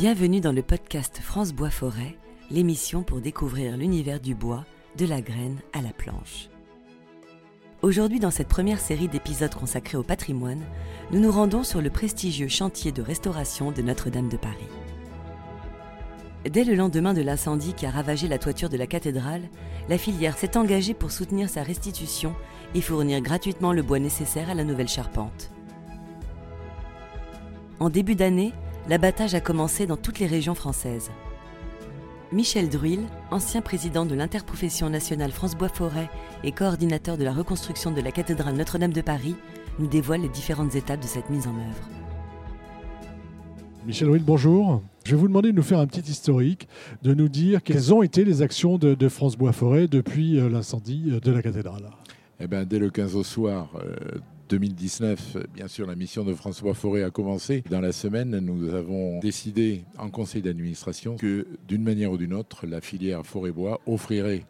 Bienvenue dans le podcast France Bois Forêt, l'émission pour découvrir l'univers du bois, de la graine à la planche. Aujourd'hui, dans cette première série d'épisodes consacrés au patrimoine, nous nous rendons sur le prestigieux chantier de restauration de Notre-Dame de Paris. Dès le lendemain de l'incendie qui a ravagé la toiture de la cathédrale, la filière s'est engagée pour soutenir sa restitution et fournir gratuitement le bois nécessaire à la nouvelle charpente. En début d'année, l'abattage a commencé dans toutes les régions françaises. Michel Druil, ancien président de l'interprofession nationale France Bois Forêt et coordinateur de la reconstruction de la cathédrale Notre-Dame de Paris, nous dévoile les différentes étapes de cette mise en œuvre. Michel Druil, bonjour. Je vais vous demander de nous faire un petit historique, de nous dire quelles ont été les actions de, France Bois Forêt depuis euh, l'incendie euh, de la cathédrale. Eh ben, dès le 15 au soir, euh, 2019, bien sûr, la mission de François Forêt a commencé. Dans la semaine, nous avons décidé en conseil d'administration que, d'une manière ou d'une autre, la filière forêt-bois offrirait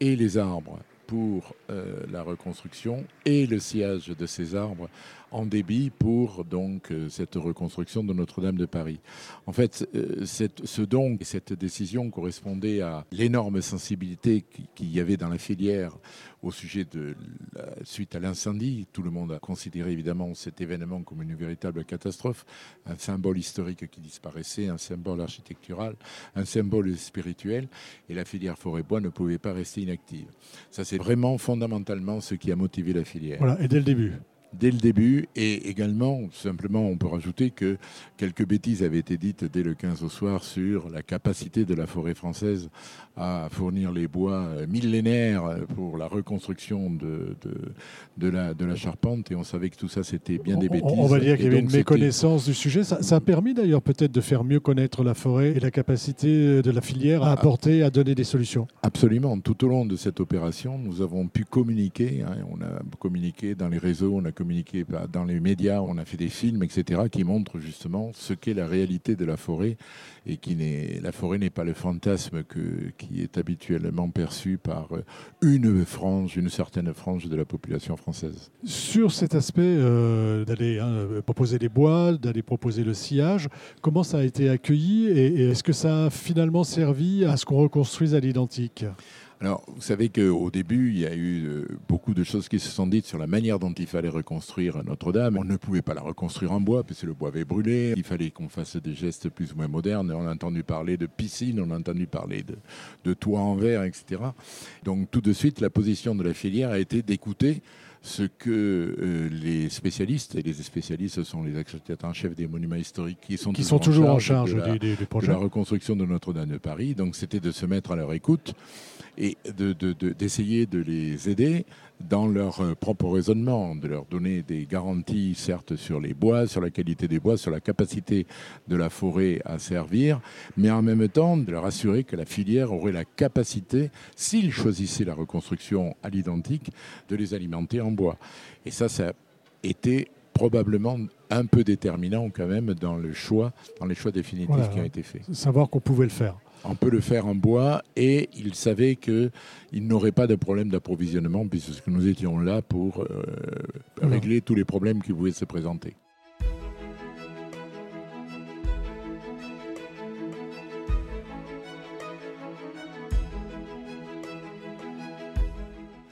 et les arbres pour euh, la reconstruction et le sillage de ces arbres en débit pour donc euh, cette reconstruction de Notre-Dame de Paris. En fait, euh, ce don et cette décision correspondaient à l'énorme sensibilité qu'il y avait dans la filière au sujet de la suite à l'incendie. Tout le monde a considéré évidemment cet événement comme une véritable catastrophe, un symbole historique qui disparaissait, un symbole architectural, un symbole spirituel, et la filière forêt-bois ne pouvait pas rester inactive. Ça, c'est vraiment fondamentalement ce qui a motivé la filière. Voilà, et dès le début dès le début. Et également, simplement, on peut rajouter que quelques bêtises avaient été dites dès le 15 au soir sur la capacité de la forêt française à fournir les bois millénaires pour la reconstruction de, de, la, de la charpente. Et on savait que tout ça, c'était bien des bêtises. On va dire qu'il y avait une méconnaissance du sujet. Ça, a permis d'ailleurs peut-être de faire mieux connaître la forêt et la capacité de la filière à ah. apporter, à donner des solutions. Absolument. Tout au long de cette opération, nous avons pu communiquer. Hein. on a communiqué dans les réseaux, on a communiqué dans les médias, on a fait des films, etc., qui montrent justement ce qu'est la réalité de la forêt et qui n'est la forêt n'est pas le fantasme qui est habituellement perçu par une frange, une certaine frange de la population française. Sur cet aspect euh, d'aller hein, proposer des bois, d'aller proposer le sillage, comment ça a été accueilli et est-ce que ça a finalement servi à ce qu'on reconstruise à l'identique? Alors, vous savez qu'au début, il y a eu euh, beaucoup de choses qui se sont dites sur la manière dont il fallait reconstruire Notre-Dame. On ne pouvait pas la reconstruire en bois, puisque le bois avait brûlé. Il fallait qu'on fasse des gestes plus ou moins modernes. On a entendu parler de piscine, on a entendu parler de, de toits en verre, etc. Donc, tout de suite, la position de la filière a été d'écouter ce que euh, les spécialistes, et les spécialistes sont les architectes en chef des monuments historiques qui sont, qui toujours, sont toujours en charge, de, des, de la reconstruction de Notre-Dame de Paris. Donc c'était de se mettre à leur écoute et d'essayer de, de, les aider dans leur euh, propre raisonnement, de leur donner des garanties, certes, sur les bois, sur la qualité des bois, sur la capacité de la forêt à servir, mais en même temps de leur assurer que la filière aurait la capacité, s'ils choisissaient la reconstruction à l'identique, de les alimenter en bois. Et ça, ça a été probablement un peu déterminant quand même dans le choix, dans les choix définitifs qui ont été faits. Savoir qu'on pouvait le faire on peut le faire en bois et il savait qu'il n'aurait pas de problème d'approvisionnement puisque nous étions là pour euh, régler tous les problèmes qui pouvaient se présenter.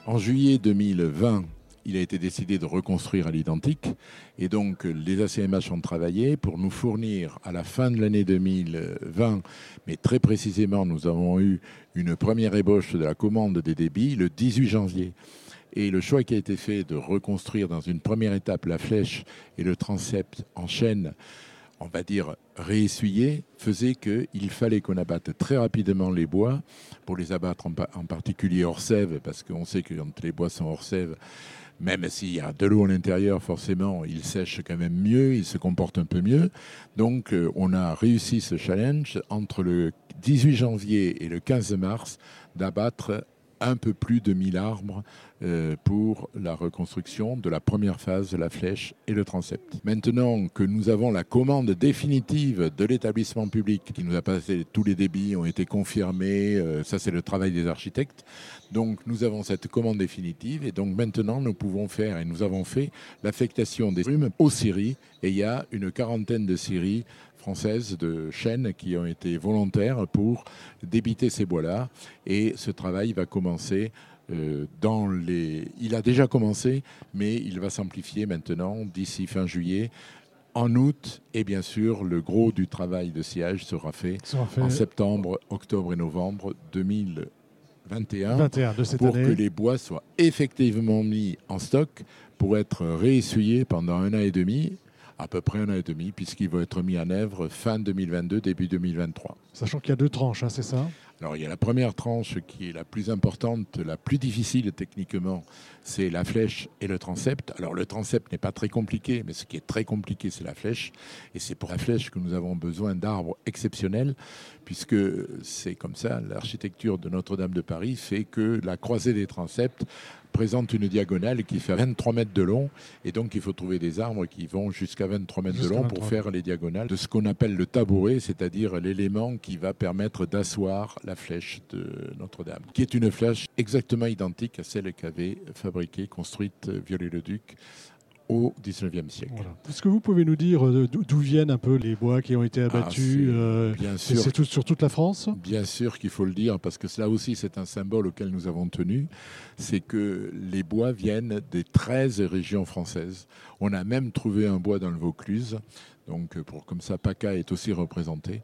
En juillet 2020, il a été décidé de reconstruire à l'identique. Et donc, les ACMH ont travaillé pour nous fournir à la fin de l'année 2020, mais très précisément, nous avons eu une première ébauche de la commande des débits le 18 janvier. Et le choix qui a été fait de reconstruire dans une première étape la flèche et le transept en chaîne, on va dire réessuyé, faisait qu'il fallait qu'on abatte très rapidement les bois, pour les abattre en, particulier hors sève, parce qu'on sait que les bois sont hors sève, même s'il y a de l'eau à l'intérieur, forcément, il sèche quand même mieux, il se comporte un peu mieux. Donc, euh, on a réussi ce challenge entre le 18 janvier et le 15 mars d'abattre un peu plus de 1000 arbres euh, pour la reconstruction de la première phase de la flèche et le transept. Maintenant que nous avons la commande définitive de l'établissement public qui nous a passé tous les débits, ont été confirmés, euh, ça c'est le travail des architectes. Donc nous avons cette commande définitive et donc maintenant nous pouvons faire et nous avons fait l'affectation des rhumes aux séries et il y a une quarantaine de séries françaises de chênes qui ont été volontaires pour débiter ces bois-là. Et ce travail va commencer euh, dans les... Il a déjà commencé, mais il va s'amplifier maintenant d'ici fin juillet. En août, et bien sûr, le gros du travail de sillage sera fait, en fait en septembre, octobre et novembre 2021 21 de cette pour année. que les bois soient effectivement mis en stock pour être réessuyés pendant un an et demi, à peu près un an et demi, puisqu'ils vont être mis en œuvre fin 2022, début 2023. Sachant qu'il y a deux tranches, hein, c'est ça? Alors il y a la première tranche qui est la plus importante, la plus difficile techniquement, c'est la flèche et le transept. Alors le transept n'est pas très compliqué, mais ce qui est très compliqué, c'est la flèche. Et c'est pour la flèche que nous avons besoin d'arbres exceptionnels, puisque c'est comme ça, l'architecture de Notre-Dame de Paris fait que la croisée des transepts présente une diagonale qui fait 23 mètres de long, et donc il faut trouver des arbres qui vont jusqu'à 23 mètres de long 23. pour faire les diagonales de ce qu'on appelle le tabouret, c'est-à-dire l'élément qui va permettre d'asseoir la flèche de Notre-Dame, qui est une flèche exactement identique à celle qu'avait fabriquée, construite euh, Viollet-le-Duc au 19e siècle. Voilà. Est-ce que vous pouvez nous dire euh, d'où viennent un peu les bois qui ont été abattus c'est euh, Bien sûr, c'est tout, sur toute la France? Bien sûr qu'il faut le dire, parce que cela aussi c'est un symbole auquel nous avons tenu, c'est que les bois viennent des 13 régions françaises. On a même trouvé un bois dans le Vaucluse, donc euh, pour, comme ça PACA est aussi représenté.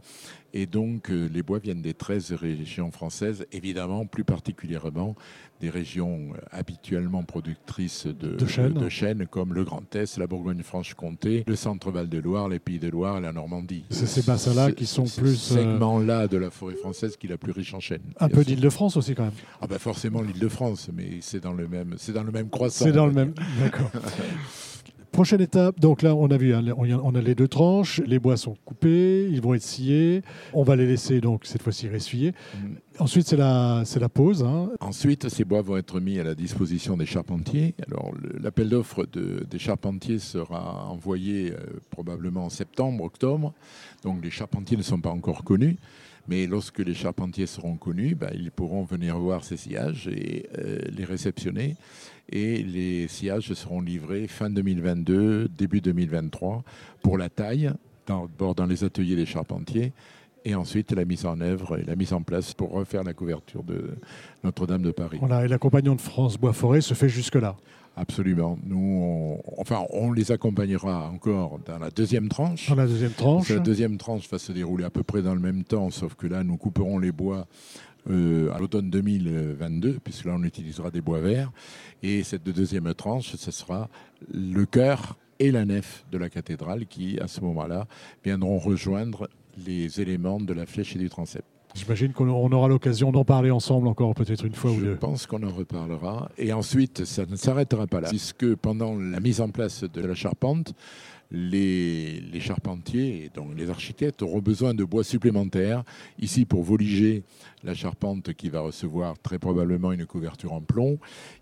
Et donc euh, les bois viennent des 13 régions françaises, évidemment plus particulièrement des régions euh, habituellement productrices de, De chênes, comme le Grand Est, la Bourgogne-Franche-Comté, le Centre-Val de Loire, les Pays de Loire et la Normandie. C'est ces bassins-là qui sont Ce plus, euh, segment-là de la forêt française qui est la plus riche en chênes. Un peu d'Île-de-France aussi quand même. Ah ben forcément l'Île-de-France, mais c'est dans le même, c'est dans le même croissant. C'est dans le même. D'accord. Prochaine étape, donc là on a vu, hein, on a- les deux tranches, les bois sont coupés, ils vont être sciés, on va les laisser donc cette fois-ci ressuyer. dire. Ensuite c'est la, c'est la pause, hein. Ensuite, ces bois vont être mis à la disposition des charpentiers. Alors, le- l'appel d'offres de- des charpentiers sera envoyé euh, probablement en septembre, octobre. Donc, les charpentiers ne sont pas encore connus. Mais lorsque les charpentiers seront connus, bah, ils pourront venir voir ces sillages et euh, les réceptionner. Et les sillages seront livrés fin 2022, début 2023 pour la taille, d'abord dans les ateliers des charpentiers, et ensuite la mise en œuvre et la mise en place pour refaire la couverture de Notre-Dame de Paris. Voilà, et l'accompagnement de France Bois Forêt se fait jusque-là. Absolument. Nous, on, enfin, on les accompagnera encore dans la deuxième tranche. Dans la deuxième tranche, La deuxième tranche va se dérouler à peu près dans le même temps, sauf que là, nous couperons les bois euh, à l'automne 2022, puisque là, on utilisera des bois verts. Et cette deuxième tranche, ce sera le chœur et la nef de la cathédrale qui, à ce moment-là, viendront rejoindre les éléments de la flèche et du transept. J'imagine qu'on on aura l'occasion d'en parler ensemble encore peut-être une fois ou Je deux. pense qu'on en reparlera. Et ensuite, ça ne s'arrêtera pas là. Puisque pendant la mise en place de la charpente, les, les charpentiers et donc les architectes auront besoin de bois supplémentaires. Ici, pour voliger la charpente qui va recevoir très probablement une couverture en plomb.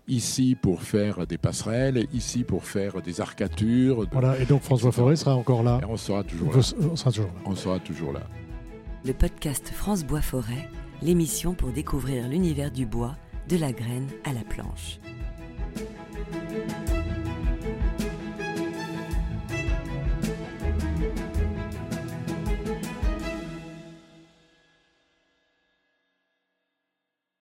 Ici, pour faire des passerelles. Ici, pour faire des arcatures. Voilà, et donc France Bois Forêt sera encore là. Et on sera toujours là. On sera toujours là. On sera toujours là. Le podcast France Bois Forêt, l'émission pour découvrir l'univers du bois, de la graine à la planche.